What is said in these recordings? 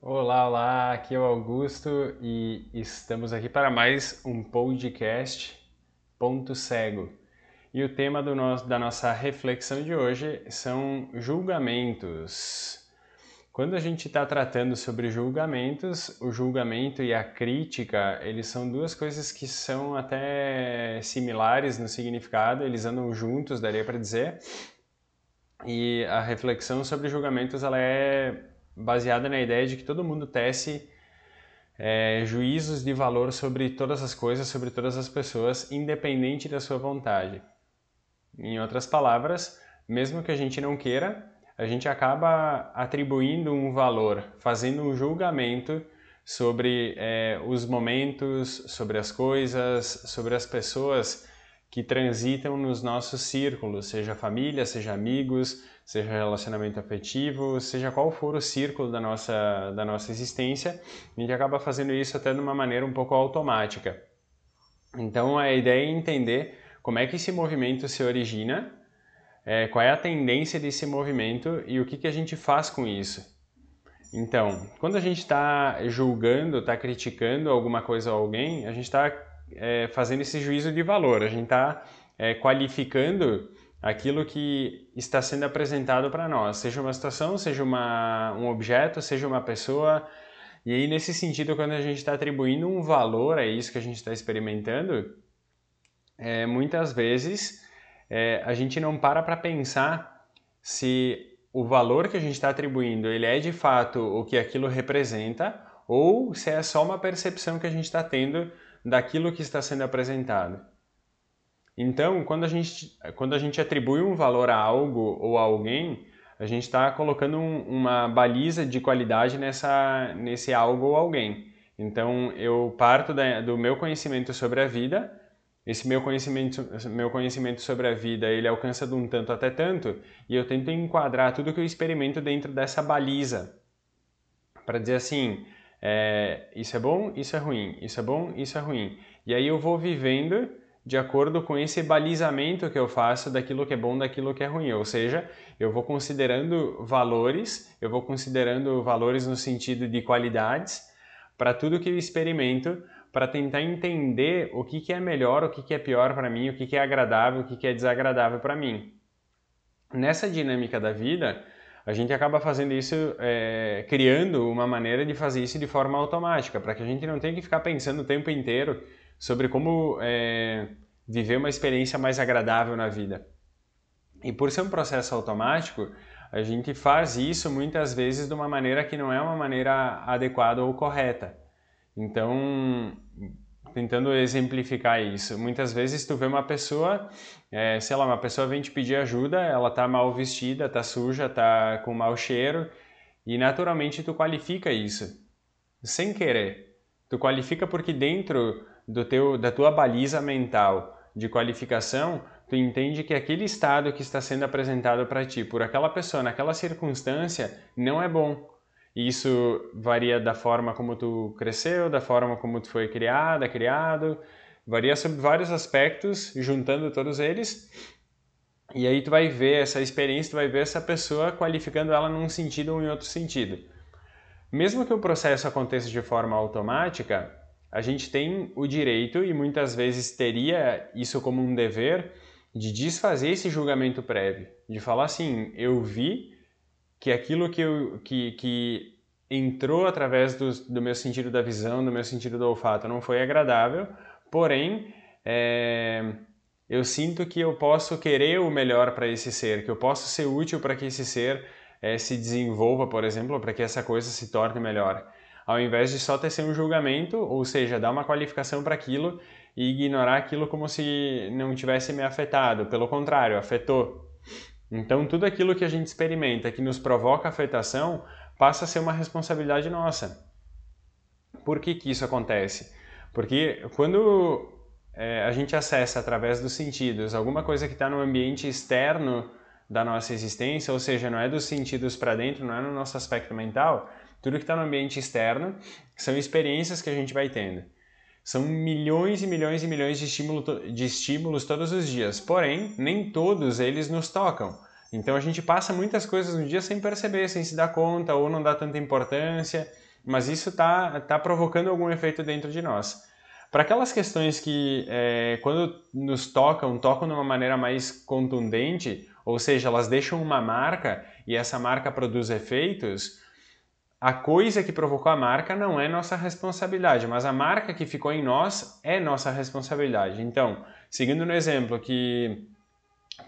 Olá, olá, aqui é o Augusto e estamos aqui para mais um podcast Ponto Cego. E o tema do nosso, da nossa reflexão de hoje são julgamentos. Quando a gente está tratando sobre julgamentos, o julgamento e a crítica, eles são duas coisas que são até similares no significado, eles andam juntos, daria para dizer. E a reflexão sobre julgamentos, ela é baseada na ideia de que todo mundo tece é, juízos de valor sobre todas as coisas, sobre todas as pessoas, independente da sua vontade. Em outras palavras, mesmo que a gente não queira, a gente acaba atribuindo um valor, fazendo um julgamento sobre é, os momentos, sobre as coisas, sobre as pessoas que transitam nos nossos círculos, seja família, seja amigos, seja relacionamento afetivo, seja qual for o círculo da nossa, da nossa existência, a gente acaba fazendo isso até de uma maneira um pouco automática. Então a ideia é entender como é que esse movimento se origina é, qual é a tendência desse movimento e o que, que a gente faz com isso. Então, quando a gente está julgando, está criticando alguma coisa ou alguém, a gente está é, fazendo esse juízo de valor, a gente está é, qualificando aquilo que está sendo apresentado para nós, seja uma situação, seja uma, um objeto, seja uma pessoa. E aí, nesse sentido, quando a gente está atribuindo um valor a isso que a gente está experimentando, é, muitas vezes é, a gente não para para pensar se o valor que a gente está atribuindo ele é de fato o que aquilo representa ou se é só uma percepção que a gente está tendo daquilo que está sendo apresentado. Então, quando a gente, quando a gente atribui um valor a algo ou a alguém, a gente está colocando um, uma baliza de qualidade nessa, nesse algo ou alguém. Então, eu parto da, do meu conhecimento sobre a vida esse meu conhecimento, meu conhecimento sobre a vida, ele alcança de um tanto até tanto, e eu tento enquadrar tudo que eu experimento dentro dessa baliza, para dizer assim, é, isso é bom, isso é ruim, isso é bom, isso é ruim. E aí eu vou vivendo de acordo com esse balizamento que eu faço daquilo que é bom, daquilo que é ruim. Ou seja, eu vou considerando valores, eu vou considerando valores no sentido de qualidades para tudo que eu experimento, para tentar entender o que, que é melhor, o que, que é pior para mim, o que, que é agradável, o que, que é desagradável para mim. Nessa dinâmica da vida, a gente acaba fazendo isso, é, criando uma maneira de fazer isso de forma automática, para que a gente não tenha que ficar pensando o tempo inteiro sobre como é, viver uma experiência mais agradável na vida. E por ser um processo automático, a gente faz isso muitas vezes de uma maneira que não é uma maneira adequada ou correta. Então, tentando exemplificar isso, muitas vezes tu vê uma pessoa, é, sei lá, uma pessoa vem te pedir ajuda, ela tá mal vestida, tá suja, tá com mau cheiro, e naturalmente tu qualifica isso, sem querer. Tu qualifica porque dentro do teu, da tua baliza mental de qualificação, tu entende que aquele estado que está sendo apresentado para ti por aquela pessoa naquela circunstância não é bom isso varia da forma como tu cresceu, da forma como tu foi criada, criado, varia sobre vários aspectos, juntando todos eles. E aí tu vai ver essa experiência, tu vai ver essa pessoa qualificando ela num sentido ou em outro sentido. Mesmo que o processo aconteça de forma automática, a gente tem o direito e muitas vezes teria isso como um dever de desfazer esse julgamento prévio, de falar assim, eu vi que aquilo que, eu, que, que entrou através do, do meu sentido da visão, do meu sentido do olfato, não foi agradável, porém, é, eu sinto que eu posso querer o melhor para esse ser, que eu posso ser útil para que esse ser é, se desenvolva, por exemplo, para que essa coisa se torne melhor. Ao invés de só ter ser um julgamento, ou seja, dar uma qualificação para aquilo e ignorar aquilo como se não tivesse me afetado. Pelo contrário, afetou. Então, tudo aquilo que a gente experimenta que nos provoca afetação passa a ser uma responsabilidade nossa. Por que, que isso acontece? Porque quando é, a gente acessa através dos sentidos alguma coisa que está no ambiente externo da nossa existência, ou seja, não é dos sentidos para dentro, não é no nosso aspecto mental, tudo que está no ambiente externo são experiências que a gente vai tendo. São milhões e milhões e milhões de, estímulo, de estímulos todos os dias, porém, nem todos eles nos tocam. Então a gente passa muitas coisas no dia sem perceber, sem se dar conta, ou não dá tanta importância. mas isso está tá provocando algum efeito dentro de nós. Para aquelas questões que, é, quando nos tocam, tocam de uma maneira mais contundente, ou seja, elas deixam uma marca e essa marca produz efeitos, a coisa que provocou a marca não é nossa responsabilidade, mas a marca que ficou em nós é nossa responsabilidade. Então, seguindo no exemplo que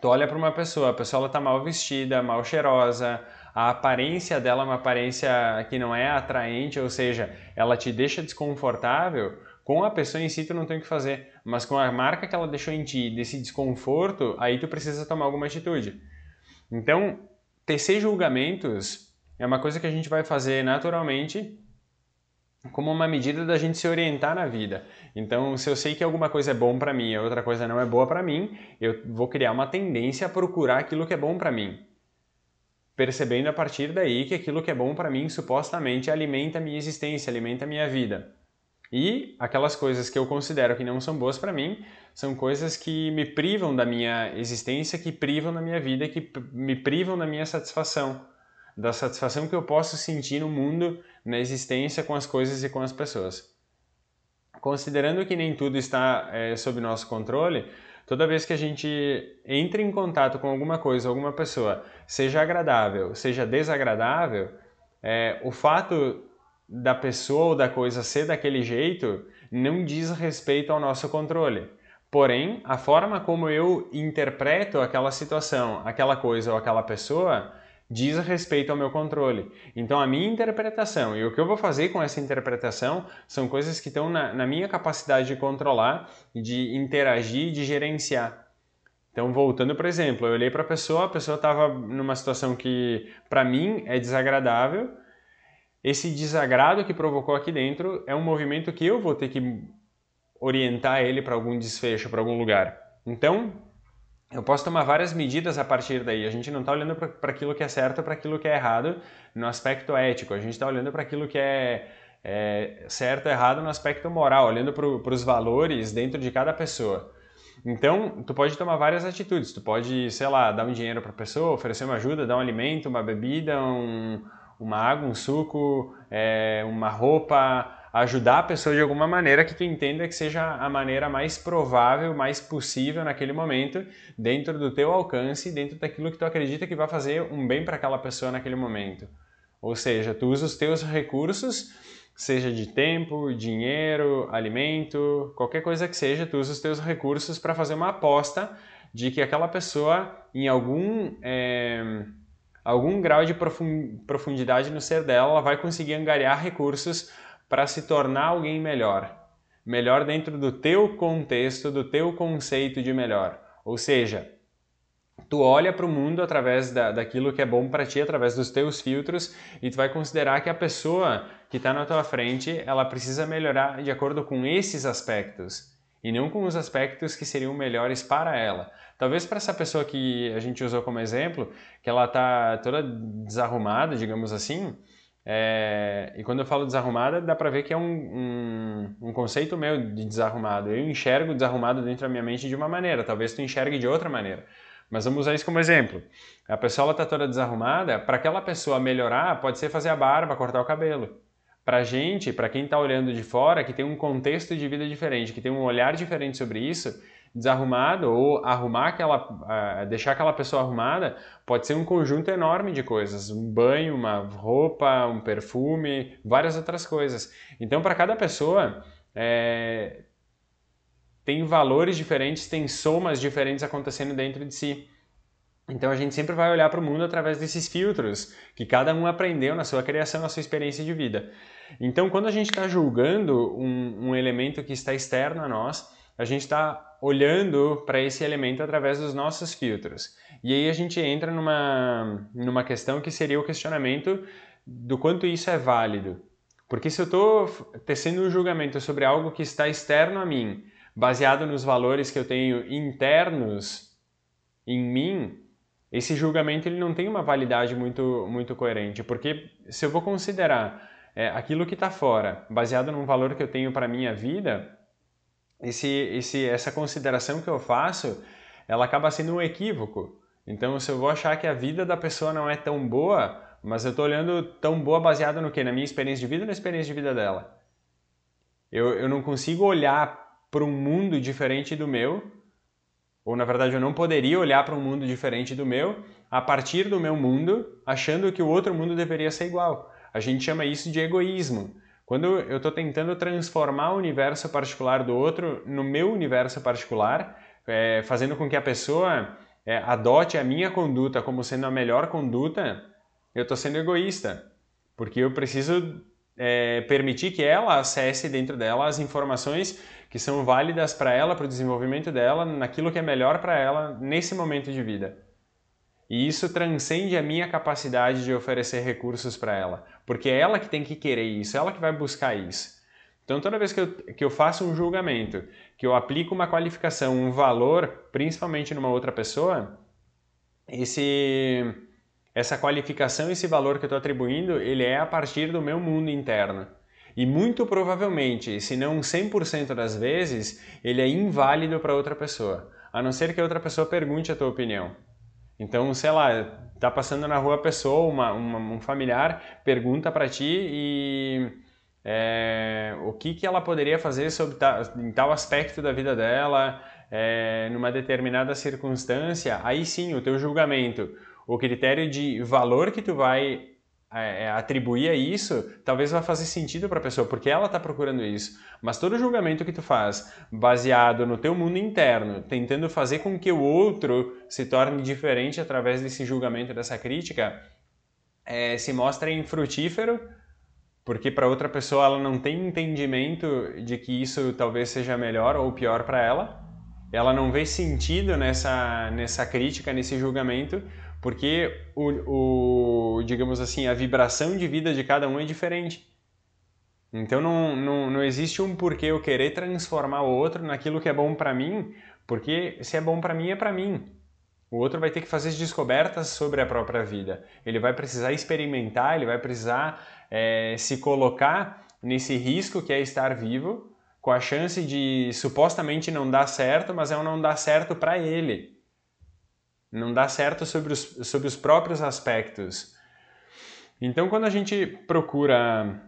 tu olha para uma pessoa, a pessoa está mal vestida, mal cheirosa, a aparência dela é uma aparência que não é atraente, ou seja, ela te deixa desconfortável, com a pessoa em si tu não tem o que fazer, mas com a marca que ela deixou em ti, desse desconforto, aí tu precisa tomar alguma atitude. Então, tecer julgamentos é uma coisa que a gente vai fazer naturalmente como uma medida da gente se orientar na vida. Então, se eu sei que alguma coisa é bom para mim e outra coisa não é boa para mim, eu vou criar uma tendência a procurar aquilo que é bom para mim. Percebendo a partir daí que aquilo que é bom para mim supostamente alimenta a minha existência, alimenta a minha vida. E aquelas coisas que eu considero que não são boas para mim são coisas que me privam da minha existência, que privam da minha vida, que me privam da minha satisfação, da satisfação que eu posso sentir no mundo, na existência, com as coisas e com as pessoas. Considerando que nem tudo está é, sob nosso controle, toda vez que a gente entra em contato com alguma coisa, alguma pessoa, seja agradável, seja desagradável, é, o fato da pessoa ou da coisa ser daquele jeito não diz respeito ao nosso controle. Porém, a forma como eu interpreto aquela situação, aquela coisa ou aquela pessoa diz respeito ao meu controle. Então, a minha interpretação e o que eu vou fazer com essa interpretação são coisas que estão na, na minha capacidade de controlar, de interagir, de gerenciar. Então, voltando, por exemplo, eu olhei para a pessoa, a pessoa estava numa situação que, para mim, é desagradável, esse desagrado que provocou aqui dentro é um movimento que eu vou ter que orientar ele para algum desfecho, para algum lugar. Então, eu posso tomar várias medidas a partir daí. A gente não está olhando para aquilo que é certo, para aquilo que é errado no aspecto ético. A gente está olhando para aquilo que é, é certo errado no aspecto moral, olhando para os valores dentro de cada pessoa. Então, tu pode tomar várias atitudes. Tu pode, sei lá, dar um dinheiro para a pessoa, oferecer uma ajuda, dar um alimento, uma bebida, um, uma água, um suco, é, uma roupa, ajudar a pessoa de alguma maneira que tu entenda que seja a maneira mais provável, mais possível naquele momento, dentro do teu alcance, dentro daquilo que tu acredita que vai fazer um bem para aquela pessoa naquele momento. Ou seja, tu usa os teus recursos, seja de tempo, dinheiro, alimento, qualquer coisa que seja, tu usa os teus recursos para fazer uma aposta de que aquela pessoa, em algum é, algum grau de profundidade no ser dela, ela vai conseguir angariar recursos para se tornar alguém melhor. Melhor dentro do teu contexto, do teu conceito de melhor. Ou seja, tu olha para o mundo através da, daquilo que é bom para ti, através dos teus filtros, e tu vai considerar que a pessoa que está na tua frente, ela precisa melhorar de acordo com esses aspectos, e não com os aspectos que seriam melhores para ela. Talvez para essa pessoa que a gente usou como exemplo, que ela está toda desarrumada, digamos assim, é, e quando eu falo desarrumada, dá para ver que é um, um, um, conceito meu de desarrumado. Eu enxergo desarrumado dentro da minha mente de uma maneira, talvez tu enxergue de outra maneira. Mas vamos usar isso como exemplo. A pessoa está toda desarrumada, para aquela pessoa melhorar, pode ser fazer a barba, cortar o cabelo. Para gente, para quem está olhando de fora, que tem um contexto de vida diferente, que tem um olhar diferente sobre isso, desarrumado ou arrumar aquela, deixar aquela pessoa arrumada pode ser um conjunto enorme de coisas, um banho, uma roupa, um perfume, várias outras coisas. Então, para cada pessoa é, tem valores diferentes, tem somas diferentes acontecendo dentro de si. Então a gente sempre vai olhar para o mundo através desses filtros que cada um aprendeu na sua criação, na sua experiência de vida. Então, quando a gente está julgando um, um elemento que está externo a nós, a gente está olhando para esse elemento através dos nossos filtros. E aí a gente entra numa, numa questão que seria o questionamento do quanto isso é válido. Porque se eu estou tecendo um julgamento sobre algo que está externo a mim, baseado nos valores que eu tenho internos em mim, esse julgamento ele não tem uma validade muito, muito coerente. Porque se eu vou considerar é, aquilo que está fora, baseado num valor que eu tenho para minha vida, esse, esse, essa consideração que eu faço, ela acaba sendo um equívoco. Então, se eu vou achar que a vida da pessoa não é tão boa mas eu estou olhando tão boa baseada no quê? Na minha experiência de vida ou na experiência de vida dela? Eu, eu não consigo olhar para um mundo diferente do meu, ou na verdade eu não poderia olhar para um mundo diferente do meu a partir do meu mundo, achando que o outro mundo deveria ser igual. A gente chama isso de egoísmo. Quando eu estou tentando transformar o universo particular do outro no meu universo particular, é, fazendo com que a pessoa é, adote a minha conduta como sendo a melhor conduta, eu estou sendo egoísta. Porque eu preciso é, permitir que ela acesse dentro dela as informações que são válidas para ela, para o desenvolvimento dela, naquilo que é melhor para ela nesse momento de vida. E isso transcende a minha capacidade de oferecer recursos para ela, porque é ela que tem que querer isso, é ela que vai buscar isso. Então, toda vez que eu, que eu faço um julgamento, que eu aplico uma qualificação, um valor, principalmente numa outra pessoa, esse, essa qualificação, esse valor que eu estou atribuindo, ele é a partir do meu mundo interno. E muito provavelmente, se não 100% das vezes, ele é inválido para outra pessoa, a não ser que a outra pessoa pergunte a tua opinião. Então, sei lá, tá passando na rua a pessoa, uma, uma, um familiar, pergunta para ti e é, o que, que ela poderia fazer sobre ta, em tal aspecto da vida dela, é, numa determinada circunstância, aí sim, o teu julgamento, o critério de valor que tu vai é, é, atribuir a isso, talvez vá fazer sentido para a pessoa, porque ela está procurando isso. Mas todo julgamento que tu faz, baseado no teu mundo interno, tentando fazer com que o outro se torne diferente através desse julgamento, dessa crítica, é, se mostra infrutífero, porque para outra pessoa ela não tem entendimento de que isso talvez seja melhor ou pior para ela. Ela não vê sentido nessa, nessa crítica, nesse julgamento, porque o, o, digamos assim, a vibração de vida de cada um é diferente. Então não, não, não existe um porquê eu querer transformar o outro naquilo que é bom para mim, porque se é bom para mim é para mim. O outro vai ter que fazer descobertas sobre a própria vida. Ele vai precisar experimentar, ele vai precisar é, se colocar nesse risco que é estar vivo, com a chance de supostamente não dar certo, mas é um não dar certo para ele não dá certo sobre os, sobre os próprios aspectos. Então, quando a gente procura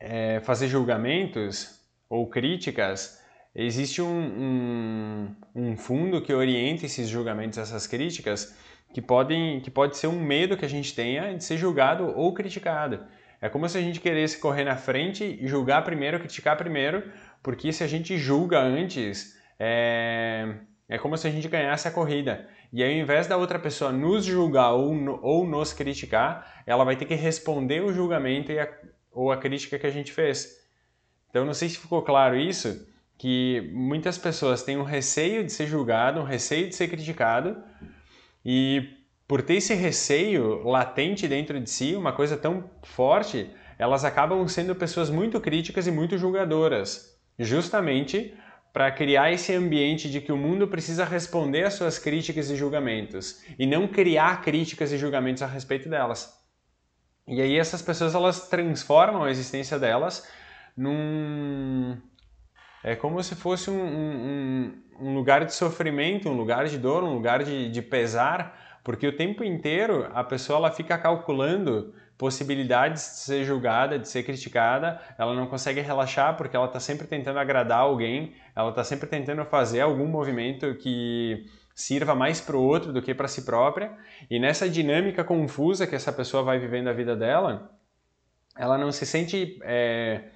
é, fazer julgamentos ou críticas, existe um, um, um, fundo que orienta esses julgamentos, essas críticas, que, podem, que pode ser um medo que a gente tenha de ser julgado ou criticado. É como se a gente queresse correr na frente e julgar primeiro, criticar primeiro, porque se a gente julga antes, é, é como se a gente ganhasse a corrida. E aí, ao invés da outra pessoa nos julgar ou, ou nos criticar, ela vai ter que responder o julgamento a, ou a crítica que a gente fez. Então, não sei se ficou claro isso, que muitas pessoas têm um receio de ser julgado, um receio de ser criticado, e por ter esse receio latente dentro de si, uma coisa tão forte, elas acabam sendo pessoas muito críticas e muito julgadoras, justamente para criar esse ambiente de que o mundo precisa responder às suas críticas e julgamentos e não criar críticas e julgamentos a respeito delas. E aí essas pessoas elas transformam a existência delas num é como se fosse um, um, um lugar de sofrimento, um lugar de dor, um lugar de, de pesar, porque o tempo inteiro a pessoa ela fica calculando possibilidades de ser julgada, de ser criticada, ela não consegue relaxar porque ela está sempre tentando agradar alguém, ela está sempre tentando fazer algum movimento que sirva mais para o outro do que para si própria. E nessa dinâmica confusa que essa pessoa vai vivendo a vida dela, ela não se sente é,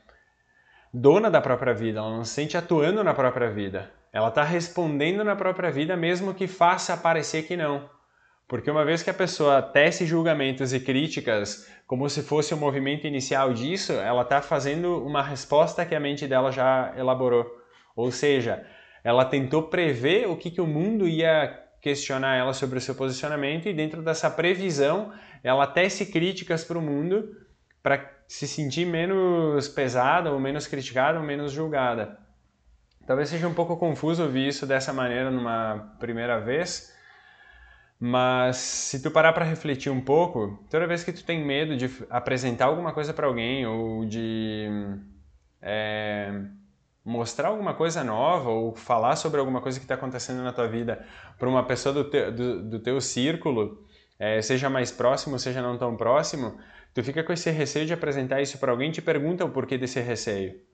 dona da própria vida, ela não se sente atuando na própria vida. Ela está respondendo na própria vida mesmo que faça parecer que não. Porque uma vez que a pessoa tece julgamentos e críticas como se fosse o movimento inicial disso, ela está fazendo uma resposta que a mente dela já elaborou. Ou seja, ela tentou prever o que, que o mundo ia questionar ela sobre o seu posicionamento e dentro dessa previsão ela tece críticas para o mundo para se sentir menos pesada ou menos criticada ou menos julgada. Talvez seja um pouco confuso ouvir isso dessa maneira numa primeira vez, mas se tu parar para refletir um pouco, toda vez que tu tem medo de apresentar alguma coisa para alguém ou de é, mostrar alguma coisa nova ou falar sobre alguma coisa que está acontecendo na tua vida para uma pessoa do, te, do, do teu círculo, é, seja mais próximo, seja não tão próximo, tu fica com esse receio de apresentar isso para alguém, te pergunta o porquê desse receio.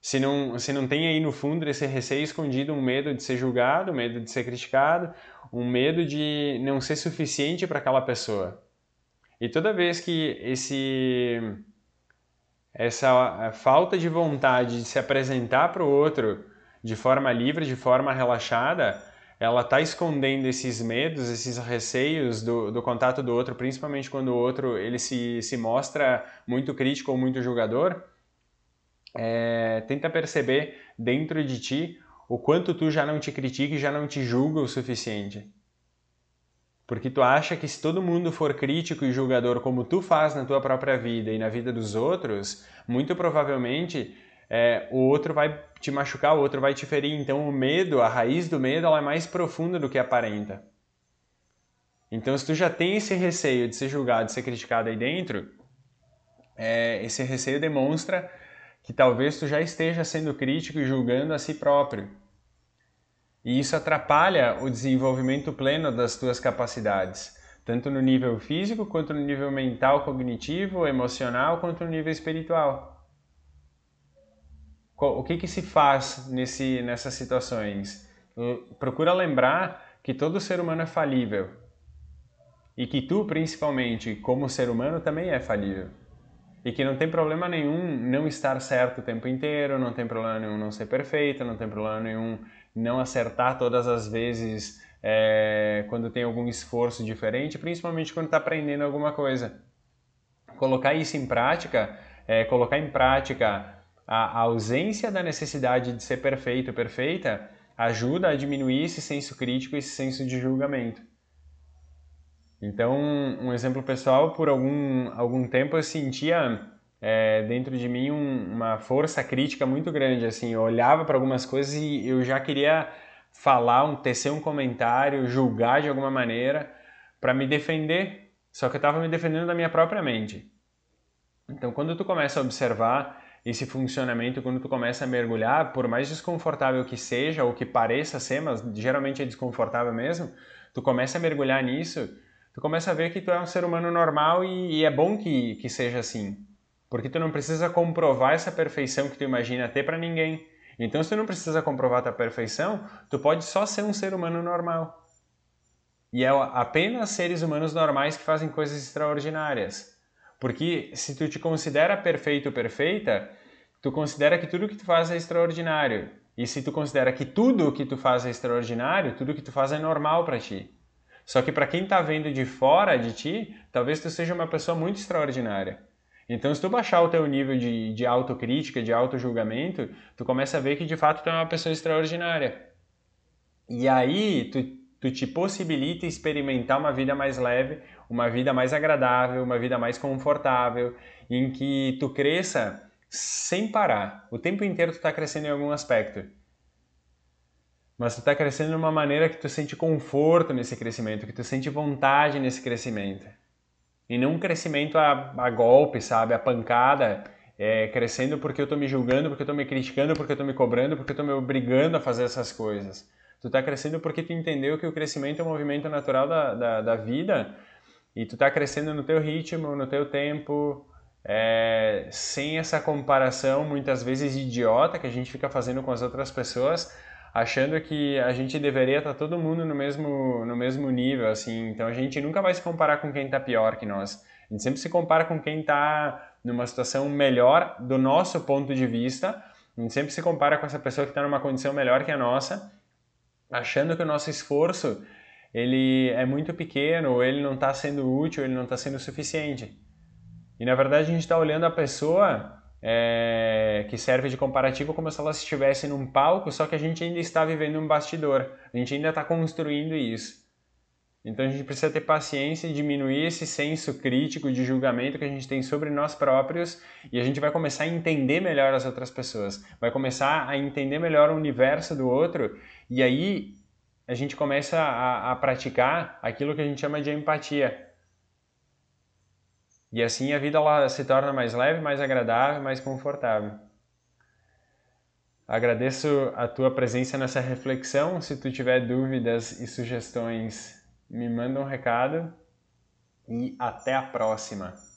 Se não, se não tem aí no fundo desse receio escondido um medo de ser julgado, um medo de ser criticado, um medo de não ser suficiente para aquela pessoa. E toda vez que esse essa falta de vontade de se apresentar para o outro de forma livre, de forma relaxada, ela está escondendo esses medos, esses receios do, do contato do outro, principalmente quando o outro ele se, se mostra muito crítico ou muito julgador. É, tenta perceber dentro de ti o quanto tu já não te critica e já não te julga o suficiente. Porque tu acha que se todo mundo for crítico e julgador como tu faz na tua própria vida e na vida dos outros, muito provavelmente é, o outro vai te machucar, o outro vai te ferir. Então o medo, a raiz do medo, ela é mais profunda do que aparenta. Então se tu já tem esse receio de ser julgado, de ser criticado aí dentro, é, esse receio demonstra que talvez tu já esteja sendo crítico e julgando a si próprio. E isso atrapalha o desenvolvimento pleno das tuas capacidades, tanto no nível físico, quanto no nível mental, cognitivo, emocional, quanto no nível espiritual. O que, que se faz nesse, nessas situações? Procura lembrar que todo ser humano é falível e que tu, principalmente, como ser humano, também é falível. E que não tem problema nenhum não estar certo o tempo inteiro, não tem problema nenhum não ser perfeito, não tem problema nenhum não acertar todas as vezes é, quando tem algum esforço diferente, principalmente quando está aprendendo alguma coisa. Colocar isso em prática, é, colocar em prática a, a ausência da necessidade de ser perfeito, perfeita, ajuda a diminuir esse senso crítico, esse senso de julgamento. Então, um exemplo pessoal, por algum, algum tempo eu sentia é, dentro de mim um, uma força crítica muito grande, assim, eu olhava para algumas coisas e eu já queria falar, um, tecer um comentário, julgar de alguma maneira para me defender, só que eu estava me defendendo da minha própria mente. Então, quando tu começa a observar esse funcionamento, quando tu começa a mergulhar, por mais desconfortável que seja ou que pareça ser, mas geralmente é desconfortável mesmo, tu começa a mergulhar nisso, tu começa a ver que tu é um ser humano normal e, e é bom que, que seja assim. Porque tu não precisa comprovar essa perfeição que tu imagina ter para ninguém. Então, se tu não precisa comprovar tua perfeição, tu pode só ser um ser humano normal. E é apenas seres humanos normais que fazem coisas extraordinárias. Porque se tu te considera perfeito ou perfeita, tu considera que tudo que tu faz é extraordinário. E se tu considera que tudo que tu faz é extraordinário, tudo que tu faz é normal para ti. Só que para quem está vendo de fora de ti, talvez tu seja uma pessoa muito extraordinária. Então, se tu baixar o teu nível de, de autocrítica, de auto-julgamento, tu começa a ver que de fato tu é uma pessoa extraordinária. E aí, tu, tu te possibilita experimentar uma vida mais leve, uma vida mais agradável, uma vida mais confortável, em que tu cresça sem parar. O tempo inteiro tu está crescendo em algum aspecto. Mas tu está crescendo de uma maneira que tu sente conforto nesse crescimento, que tu sente vontade nesse crescimento. E não um crescimento a, a golpe, sabe? A pancada, é, crescendo porque eu estou me julgando, porque eu estou me criticando, porque eu estou me cobrando, porque eu estou me obrigando a fazer essas coisas. Tu está crescendo porque tu entendeu que o crescimento é um movimento natural da, da, da vida e tu está crescendo no teu ritmo, no teu tempo, é, sem essa comparação muitas vezes idiota que a gente fica fazendo com as outras pessoas, achando que a gente deveria estar tá todo mundo no mesmo, no mesmo nível, assim. Então a gente nunca vai se comparar com quem está pior que nós. A gente sempre se compara com quem está numa situação melhor do nosso ponto de vista. A gente sempre se compara com essa pessoa que está numa condição melhor que a nossa, achando que o nosso esforço ele é muito pequeno, ou ele não está sendo útil, ele não está sendo suficiente. E na verdade a gente está olhando a pessoa é, que serve de comparativo como se ela estivesse num palco, só que a gente ainda está vivendo um bastidor, a gente ainda está construindo isso. Então a gente precisa ter paciência e diminuir esse senso crítico de julgamento que a gente tem sobre nós próprios e a gente vai começar a entender melhor as outras pessoas, vai começar a entender melhor o universo do outro e aí a gente começa a, a praticar aquilo que a gente chama de empatia e assim a vida ela se torna mais leve, mais agradável, mais confortável. Agradeço a tua presença nessa reflexão. Se tu tiver dúvidas e sugestões, me manda um recado e até a próxima!